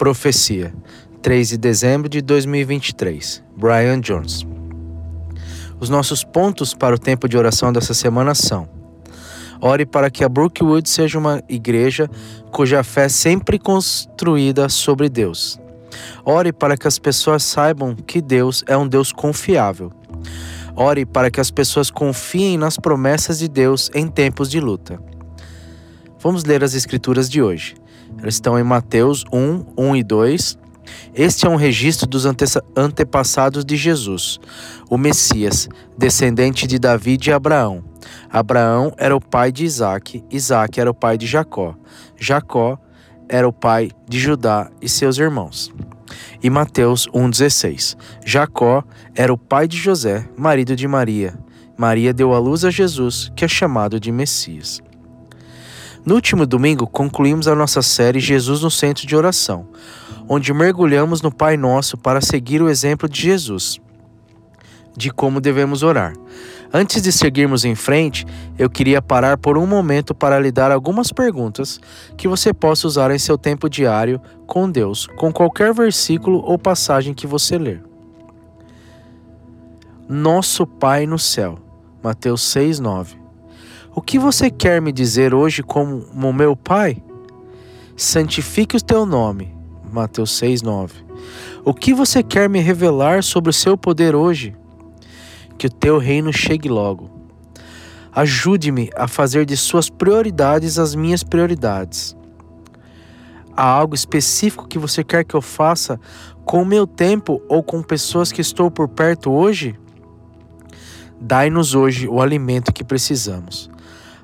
Profecia, 3 de dezembro de 2023. Brian Jones. Os nossos pontos para o tempo de oração dessa semana são: Ore para que a Brookwood seja uma igreja cuja fé é sempre construída sobre Deus. Ore para que as pessoas saibam que Deus é um Deus confiável. Ore para que as pessoas confiem nas promessas de Deus em tempos de luta. Vamos ler as escrituras de hoje. Elas estão em Mateus 1, 1 e 2. Este é um registro dos ante antepassados de Jesus, o Messias, descendente de Davi e Abraão. Abraão era o pai de Isaac, Isaac era o pai de Jacó, Jacó era o pai de Judá e seus irmãos. E Mateus 1,16: Jacó era o pai de José, marido de Maria. Maria deu à luz a Jesus, que é chamado de Messias. No último domingo, concluímos a nossa série Jesus no Centro de Oração, onde mergulhamos no Pai Nosso para seguir o exemplo de Jesus, de como devemos orar. Antes de seguirmos em frente, eu queria parar por um momento para lhe dar algumas perguntas que você possa usar em seu tempo diário com Deus, com qualquer versículo ou passagem que você ler. Nosso Pai no céu, Mateus 6, 9. O que você quer me dizer hoje como meu Pai? Santifique o teu nome. Mateus 6, 9. O que você quer me revelar sobre o seu poder hoje? Que o teu reino chegue logo. Ajude-me a fazer de suas prioridades as minhas prioridades. Há algo específico que você quer que eu faça com o meu tempo ou com pessoas que estou por perto hoje? Dai-nos hoje o alimento que precisamos.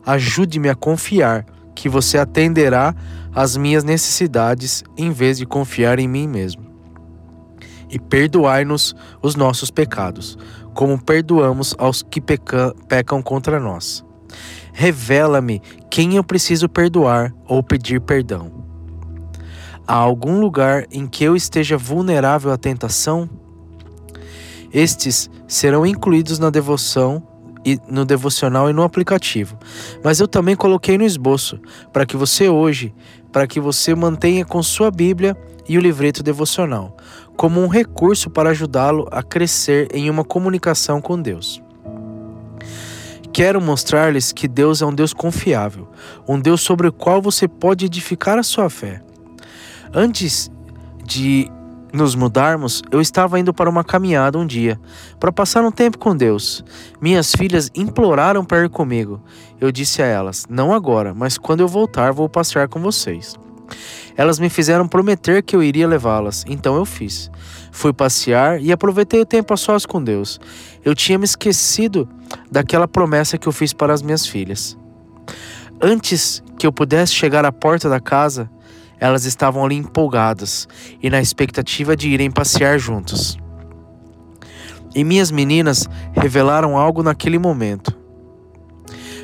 Ajude-me a confiar que você atenderá às minhas necessidades em vez de confiar em mim mesmo. E perdoai-nos os nossos pecados, como perdoamos aos que peca pecam contra nós. Revela-me quem eu preciso perdoar ou pedir perdão. Há algum lugar em que eu esteja vulnerável à tentação? Estes serão incluídos na devoção e no devocional e no aplicativo. Mas eu também coloquei no esboço para que você hoje, para que você mantenha com sua Bíblia e o livreto devocional, como um recurso para ajudá-lo a crescer em uma comunicação com Deus. Quero mostrar-lhes que Deus é um Deus confiável, um Deus sobre o qual você pode edificar a sua fé. Antes de nos mudarmos, eu estava indo para uma caminhada um dia, para passar um tempo com Deus. Minhas filhas imploraram para ir comigo. Eu disse a elas: Não agora, mas quando eu voltar, vou passear com vocês. Elas me fizeram prometer que eu iria levá-las, então eu fiz. Fui passear e aproveitei o tempo a sós com Deus. Eu tinha me esquecido daquela promessa que eu fiz para as minhas filhas. Antes que eu pudesse chegar à porta da casa, elas estavam ali empolgadas e na expectativa de irem passear juntos. E minhas meninas revelaram algo naquele momento.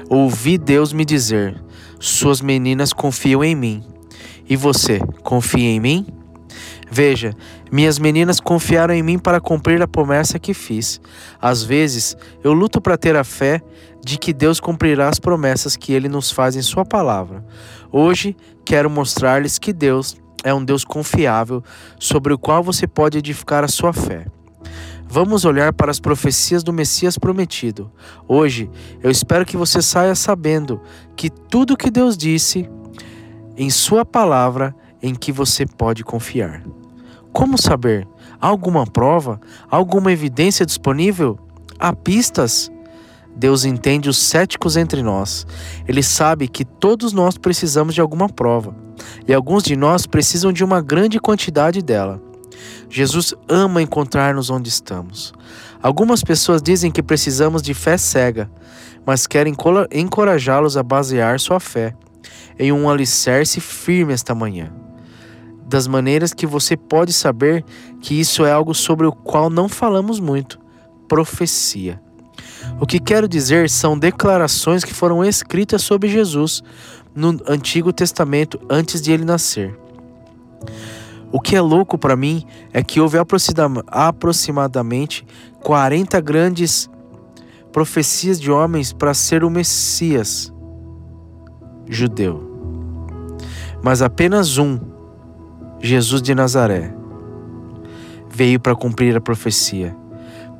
Ouvi Deus me dizer: Suas meninas confiam em mim. E você, confia em mim? Veja, minhas meninas confiaram em mim para cumprir a promessa que fiz. Às vezes, eu luto para ter a fé de que Deus cumprirá as promessas que ele nos faz em Sua palavra. Hoje, quero mostrar-lhes que Deus é um Deus confiável sobre o qual você pode edificar a sua fé. Vamos olhar para as profecias do Messias prometido. Hoje, eu espero que você saia sabendo que tudo que Deus disse em Sua palavra em que você pode confiar. Como saber? Há alguma prova? Há alguma evidência disponível? Há pistas? Deus entende os céticos entre nós. Ele sabe que todos nós precisamos de alguma prova, e alguns de nós precisam de uma grande quantidade dela. Jesus ama encontrar-nos onde estamos. Algumas pessoas dizem que precisamos de fé cega, mas querem encorajá-los a basear sua fé em um alicerce firme esta manhã das maneiras que você pode saber que isso é algo sobre o qual não falamos muito profecia. O que quero dizer são declarações que foram escritas sobre Jesus no Antigo Testamento antes de ele nascer. O que é louco para mim é que houve aproximadamente 40 grandes profecias de homens para ser o Messias judeu. Mas apenas um Jesus de Nazaré, veio para cumprir a profecia,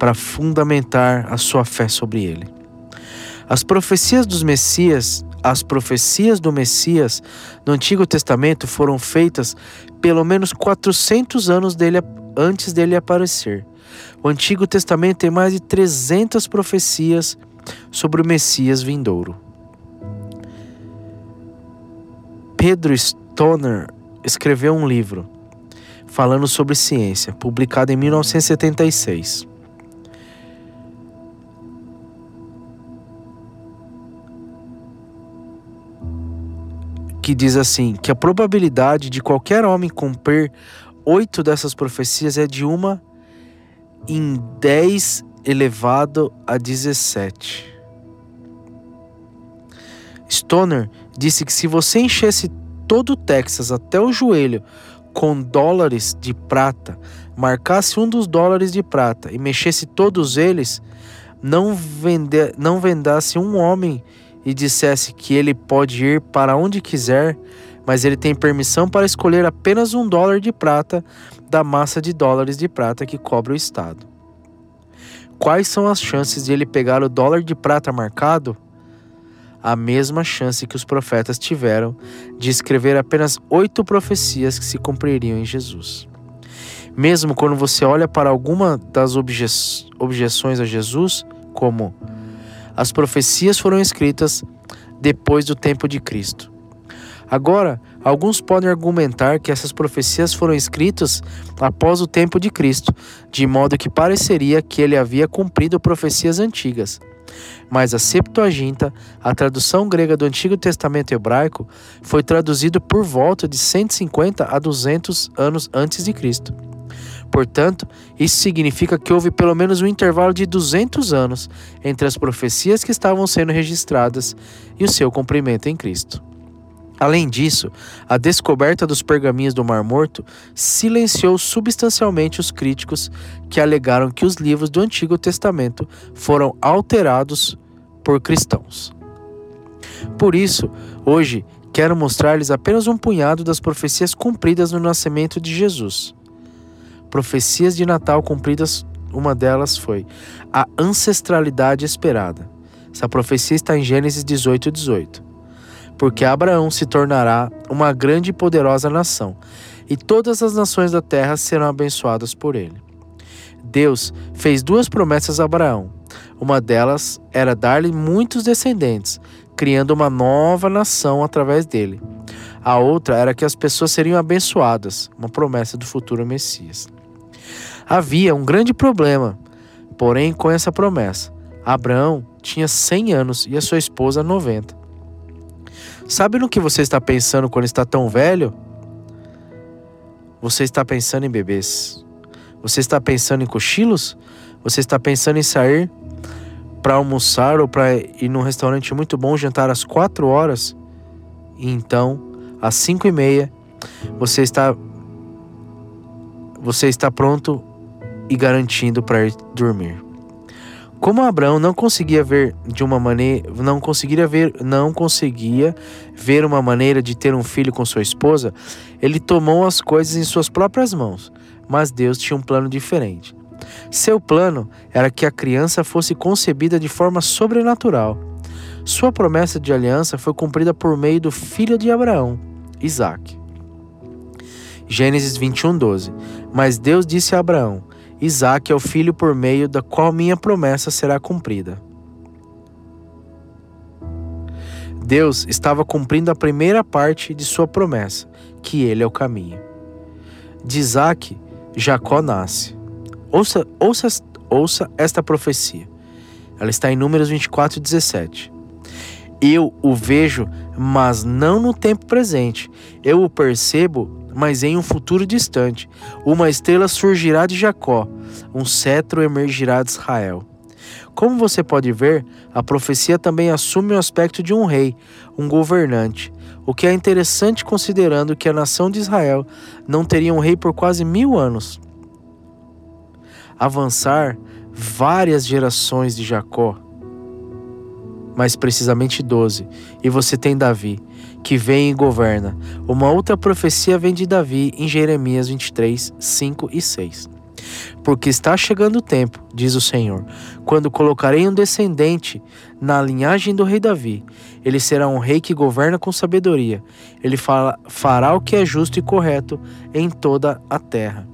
para fundamentar a sua fé sobre ele. As profecias dos Messias, as profecias do Messias no Antigo Testamento foram feitas pelo menos 400 anos dele, antes dele aparecer. O Antigo Testamento tem mais de 300 profecias sobre o Messias vindouro. Pedro Stoner escreveu um livro falando sobre ciência, publicado em 1976. Que diz assim: que a probabilidade de qualquer homem cumprir oito dessas profecias é de uma em dez elevado a 17. Stoner disse que se você enchesse todo o Texas até o joelho com dólares de prata, marcasse um dos dólares de prata e mexesse todos eles, não, vende, não vendasse um homem e dissesse que ele pode ir para onde quiser, mas ele tem permissão para escolher apenas um dólar de prata da massa de dólares de prata que cobra o Estado. Quais são as chances de ele pegar o dólar de prata marcado? a mesma chance que os profetas tiveram de escrever apenas oito profecias que se cumpririam em Jesus. Mesmo quando você olha para alguma das obje objeções a Jesus, como as profecias foram escritas depois do tempo de Cristo. Agora, alguns podem argumentar que essas profecias foram escritas após o tempo de Cristo, de modo que pareceria que ele havia cumprido profecias antigas. Mas a Septuaginta, a tradução grega do Antigo Testamento hebraico, foi traduzido por volta de 150 a 200 anos antes de Cristo. Portanto, isso significa que houve pelo menos um intervalo de 200 anos entre as profecias que estavam sendo registradas e o seu cumprimento em Cristo. Além disso, a descoberta dos pergaminhos do Mar Morto silenciou substancialmente os críticos que alegaram que os livros do Antigo Testamento foram alterados por cristãos. Por isso, hoje quero mostrar-lhes apenas um punhado das profecias cumpridas no nascimento de Jesus. Profecias de Natal cumpridas, uma delas foi a ancestralidade esperada. Essa profecia está em Gênesis 18, 18 porque Abraão se tornará uma grande e poderosa nação, e todas as nações da terra serão abençoadas por ele. Deus fez duas promessas a Abraão. Uma delas era dar-lhe muitos descendentes, criando uma nova nação através dele. A outra era que as pessoas seriam abençoadas, uma promessa do futuro Messias. Havia um grande problema, porém, com essa promessa. Abraão tinha 100 anos e a sua esposa 90. Sabe no que você está pensando quando está tão velho? Você está pensando em bebês. Você está pensando em cochilos? Você está pensando em sair para almoçar ou para ir num restaurante muito bom jantar às quatro horas? E então, às cinco e meia, você está você está pronto e garantindo para ir dormir. Como Abraão não conseguia ver de uma maneira, não conseguiria ver, não conseguia ver uma maneira de ter um filho com sua esposa, ele tomou as coisas em suas próprias mãos. Mas Deus tinha um plano diferente. Seu plano era que a criança fosse concebida de forma sobrenatural. Sua promessa de aliança foi cumprida por meio do filho de Abraão, Isaac. Gênesis 21, 12. Mas Deus disse a Abraão: Isaac é o filho por meio da qual minha promessa será cumprida. Deus estava cumprindo a primeira parte de sua promessa, que ele é o caminho. De Isaac, Jacó nasce. Ouça, ouça, ouça esta profecia. Ela está em Números 24, 17. Eu o vejo, mas não no tempo presente. Eu o percebo, mas em um futuro distante, uma estrela surgirá de Jacó, um cetro emergirá de Israel. Como você pode ver, a profecia também assume o aspecto de um rei, um governante, o que é interessante considerando que a nação de Israel não teria um rei por quase mil anos. Avançar várias gerações de Jacó, mais precisamente doze, e você tem Davi, que vem e governa. Uma outra profecia vem de Davi em Jeremias 23, 5 e 6. Porque está chegando o tempo, diz o Senhor, quando colocarei um descendente na linhagem do rei Davi. Ele será um rei que governa com sabedoria. Ele fala, fará o que é justo e correto em toda a terra.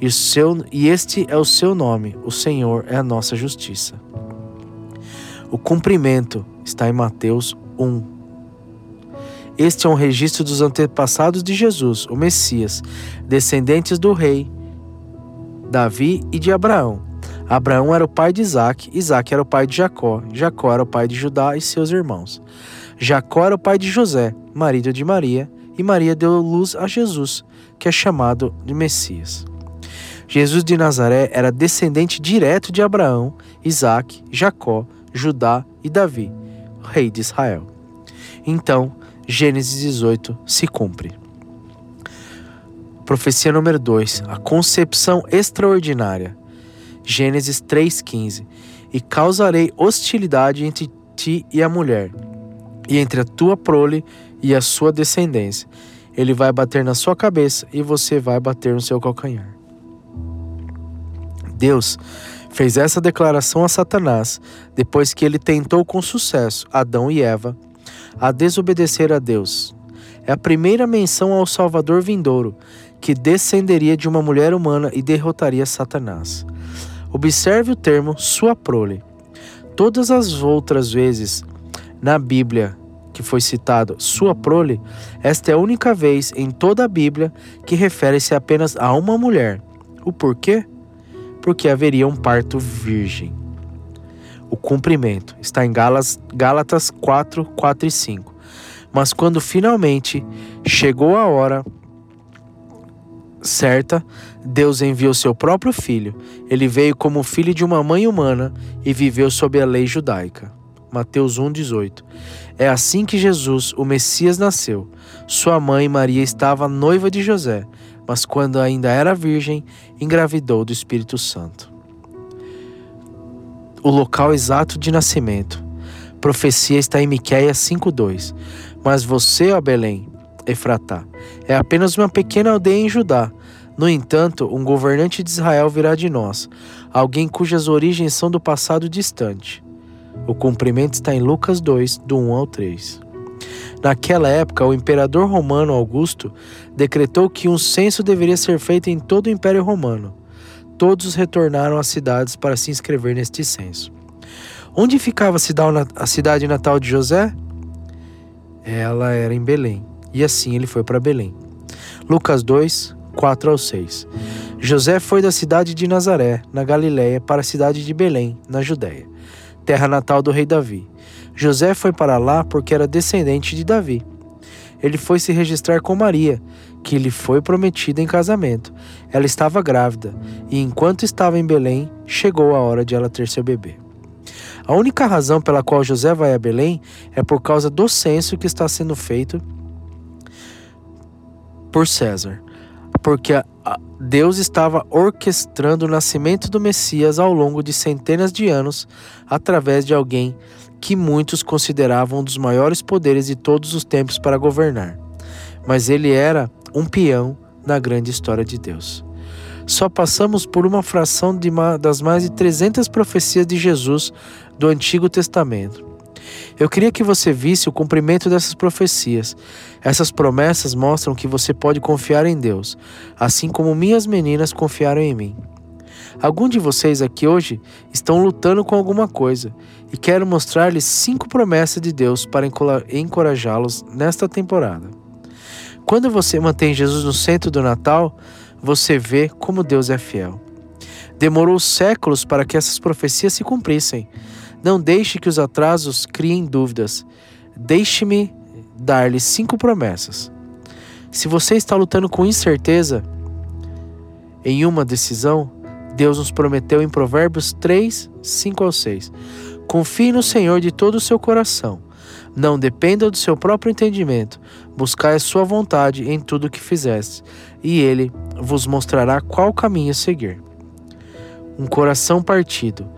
E, seu, e este é o seu nome: o Senhor é a nossa justiça. O cumprimento está em Mateus 1. Este é um registro dos antepassados de Jesus, o Messias, descendentes do rei Davi e de Abraão. Abraão era o pai de Isaac, Isaac era o pai de Jacó, Jacó era o pai de Judá e seus irmãos. Jacó era o pai de José, marido de Maria, e Maria deu luz a Jesus, que é chamado de Messias. Jesus de Nazaré era descendente direto de Abraão, Isaac, Jacó, Judá e Davi, rei de Israel. Então, Gênesis 18 se cumpre. Profecia número 2: A concepção extraordinária. Gênesis 3,15: E causarei hostilidade entre ti e a mulher, e entre a tua prole e a sua descendência. Ele vai bater na sua cabeça e você vai bater no seu calcanhar. Deus fez essa declaração a Satanás depois que ele tentou com sucesso Adão e Eva a desobedecer a Deus. É a primeira menção ao Salvador vindouro, que descenderia de uma mulher humana e derrotaria Satanás. Observe o termo sua prole. Todas as outras vezes na Bíblia que foi citado sua prole, esta é a única vez em toda a Bíblia que refere-se apenas a uma mulher. O porquê? Porque haveria um parto virgem. O cumprimento está em Gálatas 4, 4 e 5. Mas quando finalmente chegou a hora certa, Deus enviou seu próprio filho. Ele veio como filho de uma mãe humana e viveu sob a lei judaica. Mateus 1,18. É assim que Jesus, o Messias, nasceu. Sua mãe Maria estava noiva de José, mas quando ainda era virgem, engravidou do Espírito Santo. O local exato de nascimento. Profecia está em Miqueias 5:2. Mas você, ó Belém, Efratá, é apenas uma pequena aldeia em Judá no entanto, um governante de Israel virá de nós, alguém cujas origens são do passado distante. O cumprimento está em Lucas 2, do 1 ao 3. Naquela época, o imperador romano Augusto decretou que um censo deveria ser feito em todo o Império Romano. Todos retornaram às cidades para se inscrever neste censo. Onde ficava a cidade natal de José? Ela era em Belém, e assim ele foi para Belém. Lucas 2, 4 ao 6. José foi da cidade de Nazaré, na Galiléia, para a cidade de Belém, na Judéia, terra natal do rei Davi. José foi para lá porque era descendente de Davi. Ele foi se registrar com Maria, que lhe foi prometida em casamento. Ela estava grávida, e enquanto estava em Belém, chegou a hora de ela ter seu bebê. A única razão pela qual José vai a Belém é por causa do censo que está sendo feito por César porque Deus estava orquestrando o nascimento do Messias ao longo de centenas de anos através de alguém muitos consideravam um dos maiores poderes de todos os tempos para governar. Mas ele era um peão na grande história de Deus. Só passamos por uma fração uma, das mais de 300 profecias de Jesus do Antigo Testamento. Eu queria que você visse o cumprimento dessas profecias. Essas promessas mostram que você pode confiar em Deus, assim como minhas meninas confiaram em mim. Alguns de vocês aqui hoje estão lutando com alguma coisa e quero mostrar-lhes cinco promessas de Deus para encorajá-los nesta temporada. Quando você mantém Jesus no centro do Natal, você vê como Deus é fiel. Demorou séculos para que essas profecias se cumprissem. Não deixe que os atrasos criem dúvidas. Deixe-me dar-lhe cinco promessas. Se você está lutando com incerteza em uma decisão, Deus nos prometeu em Provérbios 3, 5 ao 6. Confie no Senhor de todo o seu coração. Não dependa do seu próprio entendimento. Buscai a sua vontade em tudo o que fizeste, e ele vos mostrará qual caminho seguir. Um coração partido.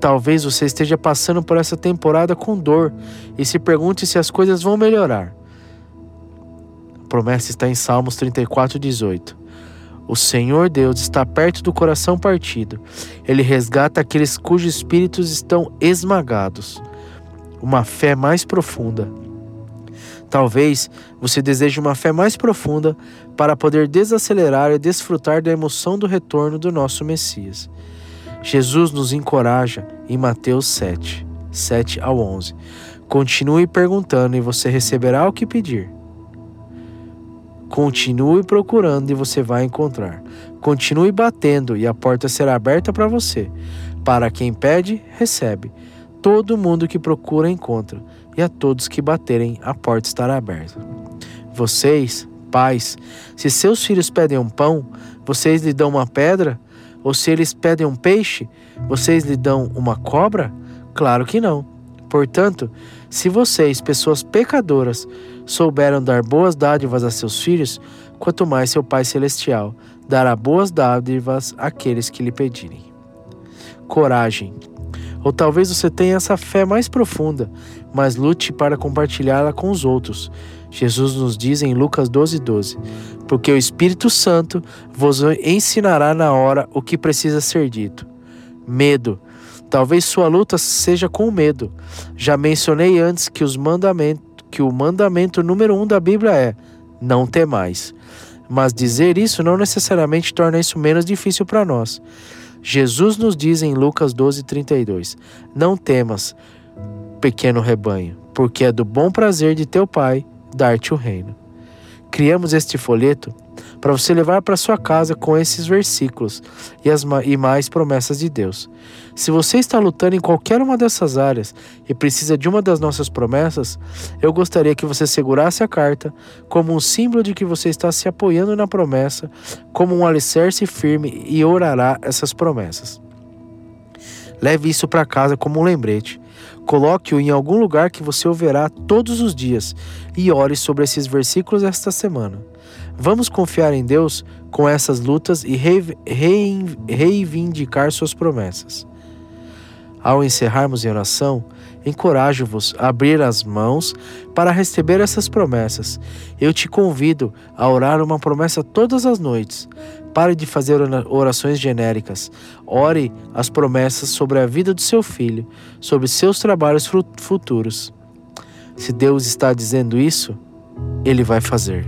Talvez você esteja passando por essa temporada com dor e se pergunte se as coisas vão melhorar. promessa está em Salmos 34, 18. O Senhor Deus está perto do coração partido. Ele resgata aqueles cujos espíritos estão esmagados. Uma fé mais profunda. Talvez você deseje uma fé mais profunda para poder desacelerar e desfrutar da emoção do retorno do nosso Messias. Jesus nos encoraja em Mateus 7, 7 ao 11. Continue perguntando e você receberá o que pedir. Continue procurando e você vai encontrar. Continue batendo e a porta será aberta para você. Para quem pede, recebe. Todo mundo que procura, encontra. E a todos que baterem, a porta estará aberta. Vocês, pais, se seus filhos pedem um pão, vocês lhe dão uma pedra? Ou se eles pedem um peixe, vocês lhe dão uma cobra? Claro que não. Portanto, se vocês, pessoas pecadoras, souberam dar boas dádivas a seus filhos, quanto mais seu Pai Celestial dará boas dádivas àqueles que lhe pedirem. Coragem. Ou talvez você tenha essa fé mais profunda, mas lute para compartilhá-la com os outros. Jesus nos diz em Lucas 12, 12: Porque o Espírito Santo vos ensinará na hora o que precisa ser dito. Medo. Talvez sua luta seja com o medo. Já mencionei antes que, os mandamentos, que o mandamento número um da Bíblia é: não temais. Mas dizer isso não necessariamente torna isso menos difícil para nós. Jesus nos diz em Lucas 12:32: Não temas, pequeno rebanho, porque é do bom prazer de teu Pai dar-te o reino. Criamos este folheto para você levar para sua casa com esses versículos e, as, e mais promessas de Deus. Se você está lutando em qualquer uma dessas áreas e precisa de uma das nossas promessas, eu gostaria que você segurasse a carta como um símbolo de que você está se apoiando na promessa, como um alicerce firme e orará essas promessas. Leve isso para casa como um lembrete. Coloque-o em algum lugar que você o verá todos os dias e ore sobre esses versículos esta semana. Vamos confiar em Deus com essas lutas e reivindicar suas promessas. Ao encerrarmos em oração, encorajo-vos a abrir as mãos para receber essas promessas. Eu te convido a orar uma promessa todas as noites. Pare de fazer orações genéricas. Ore as promessas sobre a vida do seu filho, sobre seus trabalhos futuros. Se Deus está dizendo isso, Ele vai fazer.